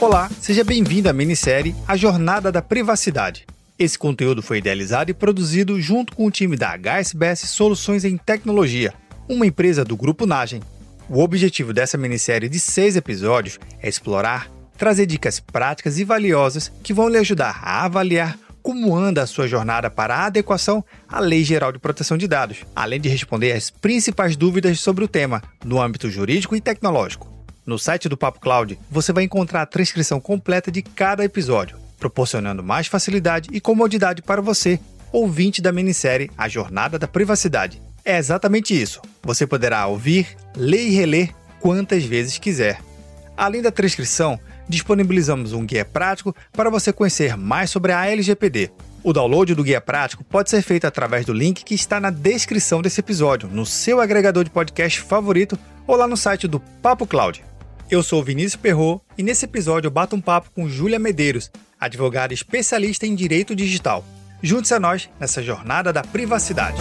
Olá, seja bem-vindo à minissérie A Jornada da Privacidade. Esse conteúdo foi idealizado e produzido junto com o time da HSBS Soluções em Tecnologia, uma empresa do Grupo Nagem. O objetivo dessa minissérie de seis episódios é explorar, trazer dicas práticas e valiosas que vão lhe ajudar a avaliar como anda a sua jornada para a adequação à Lei Geral de Proteção de Dados, além de responder às principais dúvidas sobre o tema no âmbito jurídico e tecnológico. No site do Papo Cloud, você vai encontrar a transcrição completa de cada episódio, proporcionando mais facilidade e comodidade para você, ouvinte da minissérie A Jornada da Privacidade. É exatamente isso. Você poderá ouvir, ler e reler quantas vezes quiser. Além da transcrição, disponibilizamos um guia prático para você conhecer mais sobre a LGPD. O download do guia prático pode ser feito através do link que está na descrição desse episódio, no seu agregador de podcast favorito ou lá no site do Papo Cloud. Eu sou Vinícius Perro e nesse episódio eu bato um papo com Júlia Medeiros, advogada especialista em direito digital. Junte-se a nós nessa jornada da privacidade.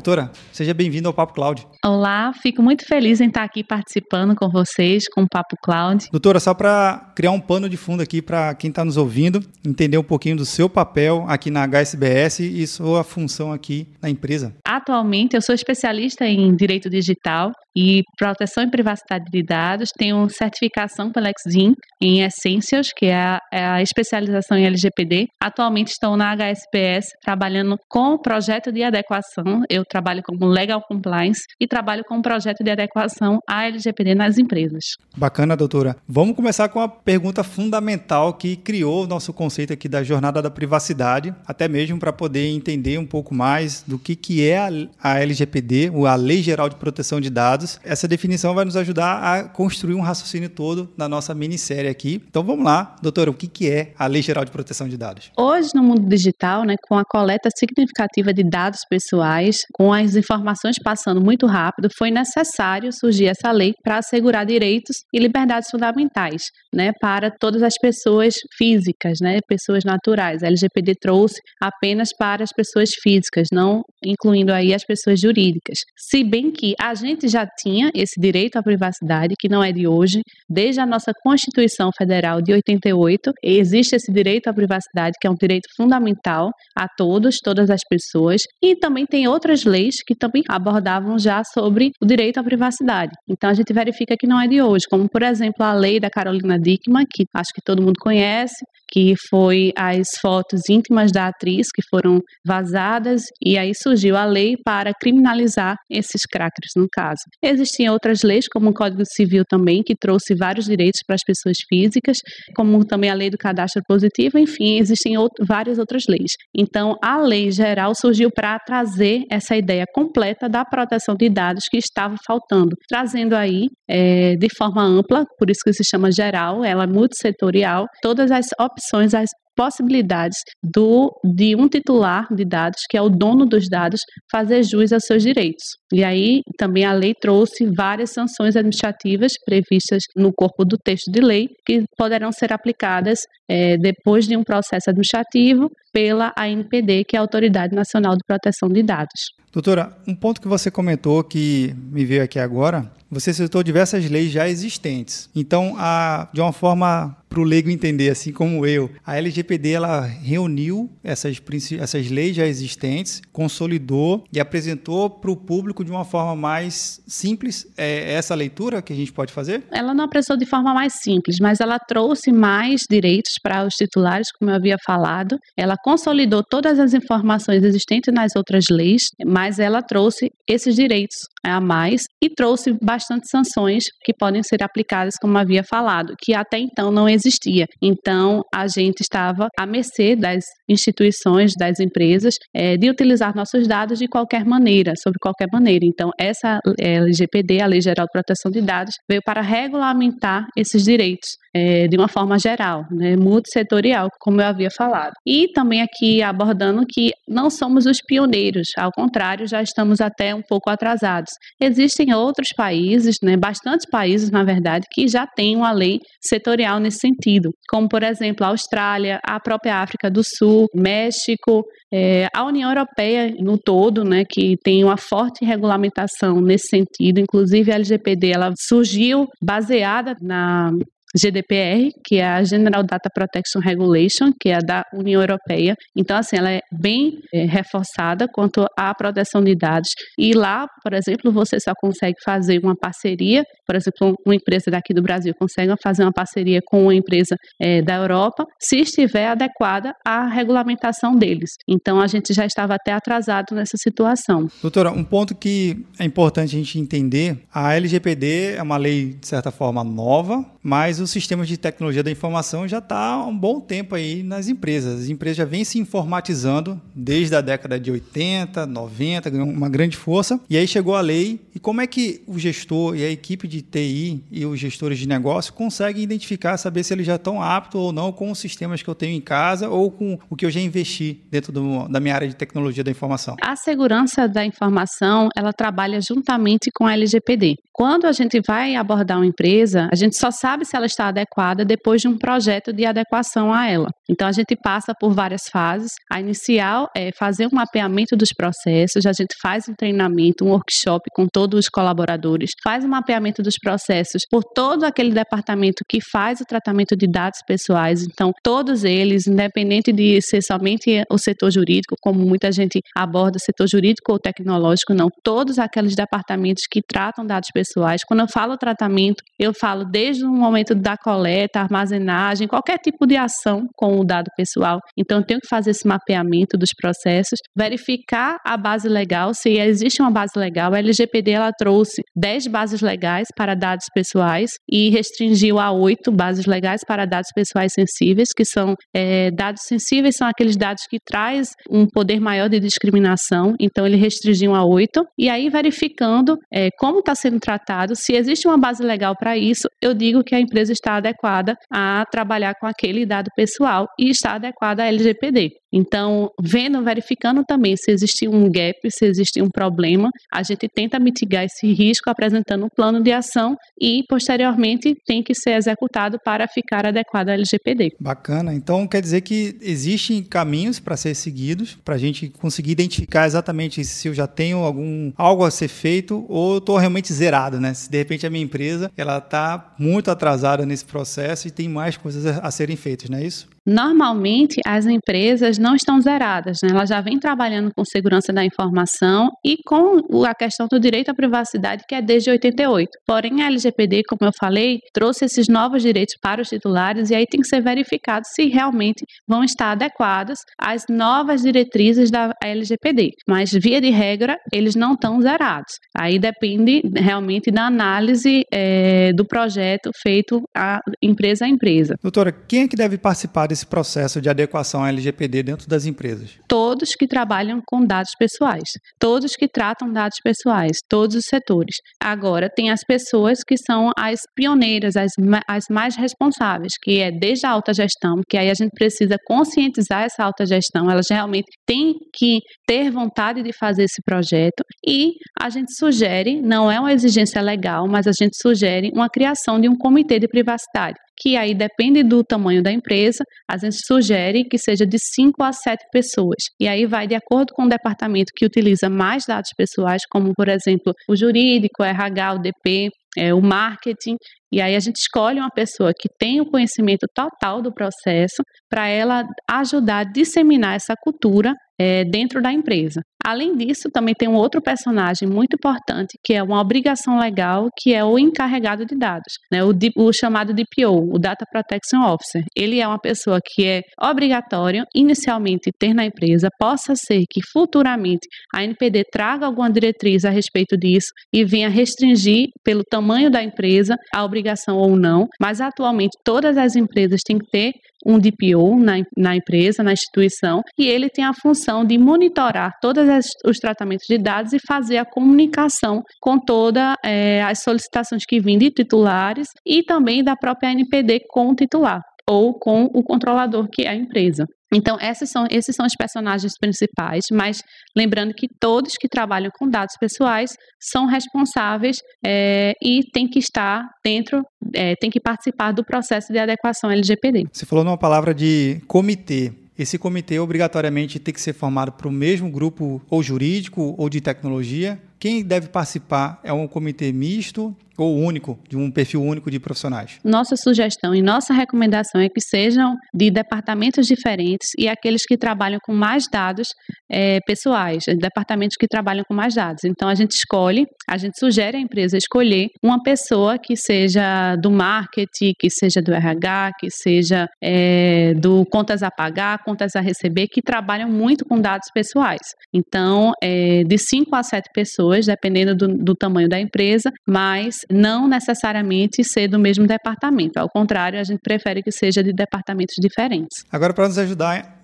Doutora, seja bem-vinda ao Papo Cloud. Olá, fico muito feliz em estar aqui participando com vocês, com o Papo Cloud. Doutora, só para criar um pano de fundo aqui para quem está nos ouvindo, entender um pouquinho do seu papel aqui na HSBS e sua função aqui na empresa. Atualmente, eu sou especialista em direito digital e proteção e privacidade de dados. Tenho certificação pela Exim em Essentials, que é a, é a, especialização em LGPD. Atualmente estou na HSPS trabalhando com o projeto de adequação. Eu trabalho como Legal Compliance e trabalho com o projeto de adequação à LGPD nas empresas. Bacana, doutora. Vamos começar com a pergunta fundamental que criou o nosso conceito aqui da jornada da privacidade, até mesmo para poder entender um pouco mais do que, que é a, LGPD, a Lei Geral de Proteção de Dados dados. Essa definição vai nos ajudar a construir um raciocínio todo na nossa minissérie aqui. Então vamos lá, doutora, o que, que é a Lei Geral de Proteção de Dados? Hoje, no mundo digital, né, com a coleta significativa de dados pessoais, com as informações passando muito rápido, foi necessário surgir essa lei para assegurar direitos e liberdades fundamentais né, para todas as pessoas físicas, né, pessoas naturais. A LGPD trouxe apenas para as pessoas físicas, não incluindo aí as pessoas jurídicas. Se bem que a gente já tinha esse direito à privacidade, que não é de hoje, desde a nossa Constituição Federal de 88, existe esse direito à privacidade, que é um direito fundamental a todos, todas as pessoas, e também tem outras leis que também abordavam já sobre o direito à privacidade. Então a gente verifica que não é de hoje, como por exemplo a lei da Carolina Dickmann, que acho que todo mundo conhece, que foi as fotos íntimas da atriz que foram vazadas e aí surgiu a lei para criminalizar esses crackers no caso. Existiam outras leis, como o Código Civil também, que trouxe vários direitos para as pessoas físicas, como também a lei do cadastro positivo, enfim, existem outro, várias outras leis. Então, a lei geral surgiu para trazer essa ideia completa da proteção de dados que estava faltando, trazendo aí é, de forma ampla, por isso que se chama geral, ela é multissetorial, todas as opções, as possibilidades do, de um titular de dados, que é o dono dos dados, fazer jus aos seus direitos. E aí também a lei trouxe várias sanções administrativas previstas no corpo do texto de lei que poderão ser aplicadas é, depois de um processo administrativo pela ANPD, que é a Autoridade Nacional de Proteção de Dados. Doutora, um ponto que você comentou que me veio aqui agora, você citou diversas leis já existentes. Então, a, de uma forma para o leigo entender, assim como eu, a LGPD ela reuniu essas, essas leis já existentes, consolidou e apresentou para o público de uma forma mais simples. É essa leitura que a gente pode fazer? Ela não apresentou de forma mais simples, mas ela trouxe mais direitos para os titulares, como eu havia falado. Ela consolidou todas as informações existentes nas outras leis, mas ela trouxe esses direitos a mais e trouxe bastante sanções que podem ser aplicadas, como havia falado, que até então não existia. Então, a gente estava à mercê das instituições, das empresas, é, de utilizar nossos dados de qualquer maneira, sobre qualquer maneira. Então, essa LGPD, a Lei Geral de Proteção de Dados, veio para regulamentar esses direitos é, de uma forma geral, né, multissetorial, como eu havia falado. E também aqui abordando que não somos os pioneiros, ao contrário, já estamos até um pouco atrasados. Existem outros países, né, bastantes países, na verdade, que já têm uma lei setorial nesse sentido, como, por exemplo, a Austrália, a própria África do Sul, México, é, a União Europeia no todo, né, que tem uma forte regulamentação nesse sentido, inclusive a LGPD, ela surgiu baseada na GDPR, que é a General Data Protection Regulation, que é a da União Europeia. Então, assim, ela é bem é, reforçada quanto à proteção de dados. E lá, por exemplo, você só consegue fazer uma parceria, por exemplo, uma empresa daqui do Brasil consegue fazer uma parceria com uma empresa é, da Europa, se estiver adequada à regulamentação deles. Então, a gente já estava até atrasado nessa situação. Doutora, um ponto que é importante a gente entender, a LGPD é uma lei, de certa forma, nova, mas o sistema de tecnologia da informação já está há um bom tempo aí nas empresas. As empresas já vêm se informatizando desde a década de 80, 90, ganhou uma grande força. E aí chegou a lei. E como é que o gestor e a equipe de TI e os gestores de negócio conseguem identificar, saber se eles já estão aptos ou não com os sistemas que eu tenho em casa ou com o que eu já investi dentro do, da minha área de tecnologia da informação? A segurança da informação, ela trabalha juntamente com a LGPD. Quando a gente vai abordar uma empresa, a gente só sabe se ela está adequada depois de um projeto de adequação a ela. Então a gente passa por várias fases. A inicial é fazer um mapeamento dos processos, a gente faz um treinamento, um workshop com todos os colaboradores, faz um mapeamento dos processos por todo aquele departamento que faz o tratamento de dados pessoais. Então, todos eles, independente de ser somente o setor jurídico, como muita gente aborda setor jurídico ou tecnológico, não, todos aqueles departamentos que tratam dados pessoais. Quando eu falo tratamento, eu falo desde o momento da coleta, armazenagem, qualquer tipo de ação com o dado pessoal. Então, eu tenho que fazer esse mapeamento dos processos, verificar a base legal, se existe uma base legal. A LGPD ela trouxe 10 bases legais para dados pessoais e restringiu a 8 bases legais para dados pessoais sensíveis, que são é, dados sensíveis, são aqueles dados que traz um poder maior de discriminação. Então, ele restringiu a 8. E aí, verificando é, como está sendo tratado, se existe uma base legal para isso, eu digo que a empresa está adequada a trabalhar com aquele dado pessoal e está adequada à LGPD. Então, vendo, verificando também se existe um gap, se existe um problema, a gente tenta mitigar esse risco apresentando um plano de ação e, posteriormente, tem que ser executado para ficar adequado à LGPD. Bacana. Então, quer dizer que existem caminhos para ser seguidos, para a gente conseguir identificar exatamente se eu já tenho algum algo a ser feito ou estou realmente zerado, né? Se de repente a minha empresa ela está muito atrasada nesse processo e tem mais coisas a serem feitas, não é isso? Normalmente, as empresas não estão zeradas, né? elas já vêm trabalhando com segurança da informação e com a questão do direito à privacidade, que é desde 88. Porém, a LGPD, como eu falei, trouxe esses novos direitos para os titulares e aí tem que ser verificado se realmente vão estar adequados às novas diretrizes da LGPD. Mas, via de regra, eles não estão zerados. Aí depende realmente da análise é, do projeto feito a empresa a empresa. Doutora, quem é que deve participar desse processo de adequação à LGPD dentro das empresas? Todos que trabalham com dados pessoais, todos que tratam dados pessoais, todos os setores. Agora, tem as pessoas que são as pioneiras, as, as mais responsáveis, que é desde a alta gestão, que aí a gente precisa conscientizar essa alta gestão, elas realmente têm que ter vontade de fazer esse projeto e a gente sugere, não é uma exigência legal, mas a gente sugere uma criação de um comitê de privacidade que aí depende do tamanho da empresa, a gente sugere que seja de 5 a 7 pessoas. E aí vai de acordo com o departamento que utiliza mais dados pessoais, como por exemplo o jurídico, o RH, o DP, é, o marketing, e aí a gente escolhe uma pessoa que tem o conhecimento total do processo para ela ajudar a disseminar essa cultura é, dentro da empresa. Além disso, também tem um outro personagem muito importante, que é uma obrigação legal, que é o encarregado de dados, né? o, o chamado DPO, o Data Protection Officer. Ele é uma pessoa que é obrigatório, inicialmente, ter na empresa, possa ser que futuramente a NPD traga alguma diretriz a respeito disso e venha restringir, pelo tamanho da empresa, a obrigação obrigação ou não, mas atualmente todas as empresas têm que ter um DPO na, na empresa, na instituição, e ele tem a função de monitorar todos os tratamentos de dados e fazer a comunicação com todas é, as solicitações que vêm de titulares e também da própria NPD com o titular ou com o controlador, que é a empresa. Então, esses são, esses são os personagens principais, mas lembrando que todos que trabalham com dados pessoais são responsáveis é, e têm que estar dentro, é, têm que participar do processo de adequação LGPD. Você falou numa palavra de comitê. Esse comitê obrigatoriamente tem que ser formado para o mesmo grupo ou jurídico ou de tecnologia. Quem deve participar é um comitê misto ou único, de um perfil único de profissionais? Nossa sugestão e nossa recomendação é que sejam de departamentos diferentes e aqueles que trabalham com mais dados é, pessoais, departamentos que trabalham com mais dados. Então a gente escolhe, a gente sugere à empresa escolher uma pessoa que seja do marketing, que seja do RH, que seja é, do contas a pagar, contas a receber, que trabalham muito com dados pessoais. Então, é, de 5 a 7 pessoas, dependendo do, do tamanho da empresa, mas não necessariamente ser do mesmo departamento. Ao contrário, a gente prefere que seja de departamentos diferentes. Agora, para nos ajudar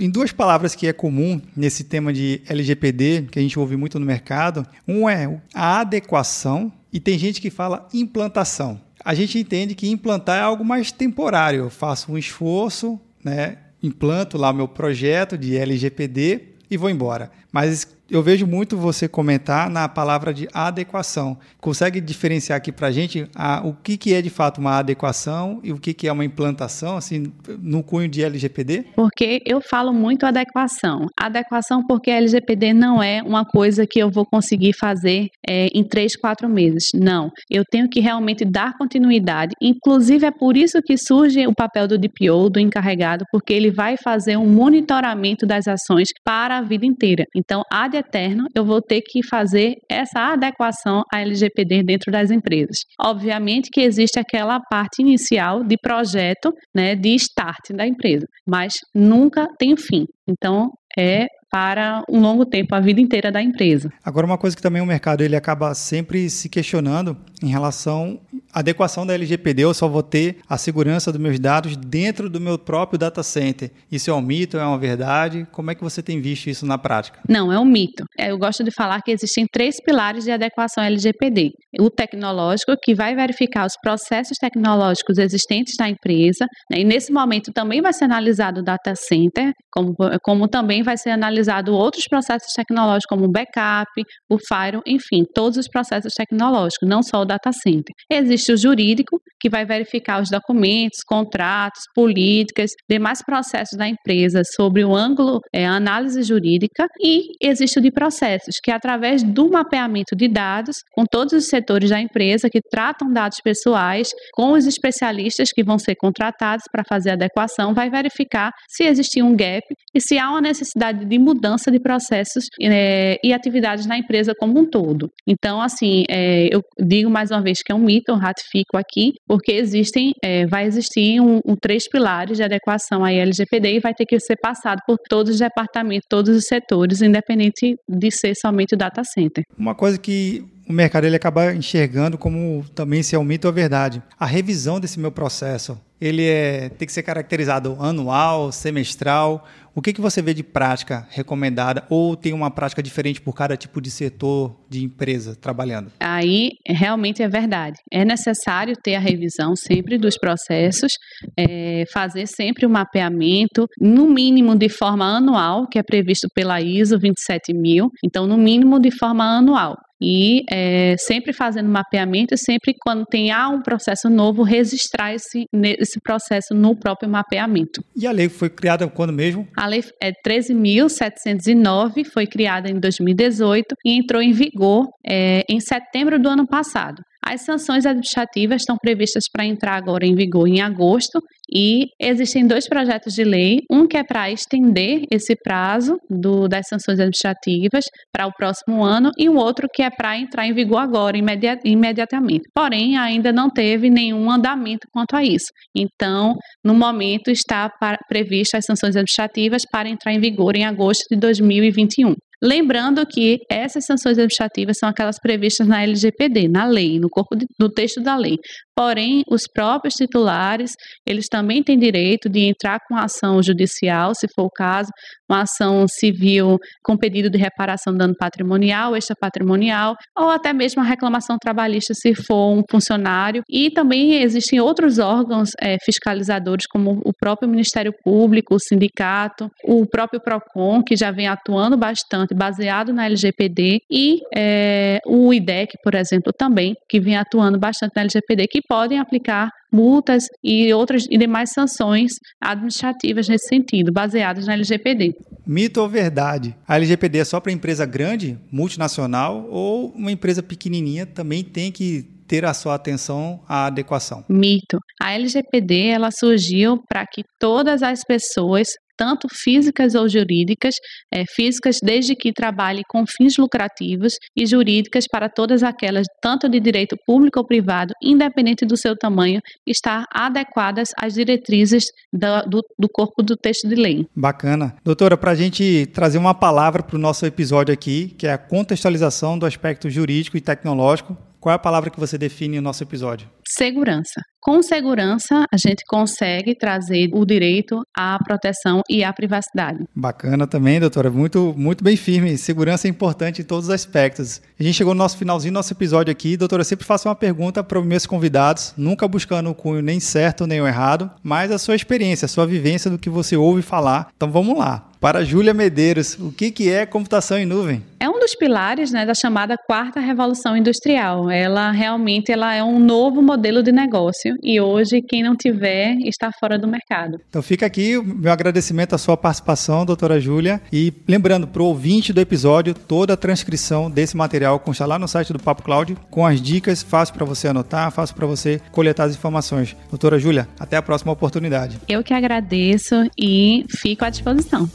em duas palavras que é comum nesse tema de LGPD, que a gente ouve muito no mercado. Um é a adequação e tem gente que fala implantação. A gente entende que implantar é algo mais temporário. Eu faço um esforço, né, implanto lá o meu projeto de LGPD e vou embora. Mas eu vejo muito você comentar na palavra de adequação. Consegue diferenciar aqui para a gente o que, que é de fato uma adequação e o que, que é uma implantação, assim, no cunho de LGPD? Porque eu falo muito adequação. Adequação porque LGPD não é uma coisa que eu vou conseguir fazer é, em três, quatro meses. Não. Eu tenho que realmente dar continuidade. Inclusive, é por isso que surge o papel do DPO, do encarregado, porque ele vai fazer um monitoramento das ações para a vida inteira. Então, ad eterno, eu vou ter que fazer essa adequação à LGPD dentro das empresas. Obviamente que existe aquela parte inicial de projeto, né, de start da empresa, mas nunca tem fim. Então, é para um longo tempo, a vida inteira da empresa. Agora, uma coisa que também o mercado ele acaba sempre se questionando em relação adequação da LGPD, eu só vou ter a segurança dos meus dados dentro do meu próprio data center. Isso é um mito, é uma verdade? Como é que você tem visto isso na prática? Não, é um mito. É, eu gosto de falar que existem três pilares de adequação LGPD. O tecnológico, que vai verificar os processos tecnológicos existentes na empresa, né? e nesse momento também vai ser analisado o data center, como, como também vai ser analisado outros processos tecnológicos, como o backup, o firewall, enfim, todos os processos tecnológicos, não só o data center. Existe o jurídico, que vai verificar os documentos, contratos, políticas, demais processos da empresa sobre o ângulo, é, análise jurídica, e existe o de processos, que é através do mapeamento de dados com todos os setores da empresa que tratam dados pessoais, com os especialistas que vão ser contratados para fazer a adequação, vai verificar se existe um gap e se há uma necessidade de mudança de processos é, e atividades na empresa como um todo. Então, assim, é, eu digo mais uma vez que é um mito, eu ratifico aqui, porque existem, é, vai existir um, um, três pilares de adequação à LGPD e vai ter que ser passado por todos os departamentos, todos os setores, independente de ser somente o data center. Uma coisa que o mercado ele acaba enxergando como também se mito ou verdade. A revisão desse meu processo, ele é, tem que ser caracterizado anual, semestral. O que, que você vê de prática recomendada ou tem uma prática diferente por cada tipo de setor de empresa trabalhando? Aí realmente é verdade. É necessário ter a revisão sempre dos processos, é, fazer sempre o um mapeamento, no mínimo de forma anual, que é previsto pela ISO 27000. Então, no mínimo de forma anual e é, sempre fazendo mapeamento, sempre quando tem ah, um processo novo, registrar esse, esse processo no próprio mapeamento. E a lei foi criada quando mesmo? A lei é 13.709, foi criada em 2018 e entrou em vigor é, em setembro do ano passado. As sanções administrativas estão previstas para entrar agora em vigor em agosto e existem dois projetos de lei, um que é para estender esse prazo do, das sanções administrativas para o próximo ano e o outro que é para entrar em vigor agora, imediatamente. Porém, ainda não teve nenhum andamento quanto a isso. Então, no momento, está para, prevista as sanções administrativas para entrar em vigor em agosto de 2021. Lembrando que essas sanções administrativas são aquelas previstas na LGPD, na lei, no corpo de, no texto da lei. Porém, os próprios titulares, eles também têm direito de entrar com ação judicial, se for o caso, uma ação civil com pedido de reparação de dano patrimonial, extrapatrimonial, ou até mesmo a reclamação trabalhista se for um funcionário. E também existem outros órgãos é, fiscalizadores, como o próprio Ministério Público, o sindicato, o próprio PROCON, que já vem atuando bastante, baseado na LGPD, e é, o IDEC, por exemplo, também, que vem atuando bastante na LGPD, que podem aplicar multas e outras e demais sanções administrativas nesse sentido, baseadas na LGPD. Mito ou verdade? A LGPD é só para empresa grande, multinacional ou uma empresa pequenininha também tem que ter a sua atenção à adequação? Mito. A LGPD ela surgiu para que todas as pessoas tanto físicas ou jurídicas, é, físicas desde que trabalhe com fins lucrativos e jurídicas para todas aquelas, tanto de direito público ou privado, independente do seu tamanho, estar adequadas às diretrizes do, do, do corpo do texto de lei. Bacana. Doutora, para a gente trazer uma palavra para o nosso episódio aqui, que é a contextualização do aspecto jurídico e tecnológico, qual é a palavra que você define no nosso episódio? Segurança. Com segurança, a gente consegue trazer o direito à proteção e à privacidade. Bacana também, doutora. Muito, muito bem firme. Segurança é importante em todos os aspectos. A gente chegou no nosso finalzinho do nosso episódio aqui. Doutora, sempre faço uma pergunta para os meus convidados, nunca buscando o cunho nem certo nem o errado, mas a sua experiência, a sua vivência do que você ouve falar. Então vamos lá. Para Júlia Medeiros, o que, que é computação em nuvem? É um dos pilares né, da chamada quarta revolução industrial. Ela realmente ela é um novo modelo de negócio e hoje quem não tiver está fora do mercado. Então fica aqui o meu agradecimento à sua participação, doutora Júlia. E lembrando, para o ouvinte do episódio, toda a transcrição desse material consta lá no site do Papo Cloud, com as dicas, fácil para você anotar, fácil para você coletar as informações. Doutora Júlia, até a próxima oportunidade. Eu que agradeço e fico à disposição.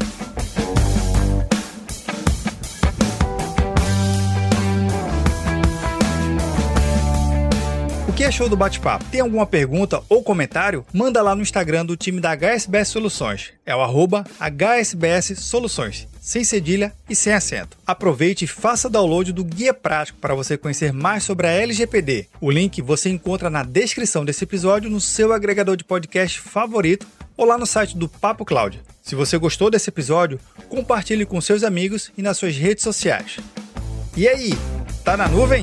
Que achou do bate-papo? Tem alguma pergunta ou comentário? Manda lá no Instagram do time da HSBS Soluções. É o arroba HSBS Soluções, sem cedilha e sem acento. Aproveite e faça download do guia prático para você conhecer mais sobre a LGPD. O link você encontra na descrição desse episódio no seu agregador de podcast favorito ou lá no site do Papo Cloud. Se você gostou desse episódio, compartilhe com seus amigos e nas suas redes sociais. E aí, tá na nuvem?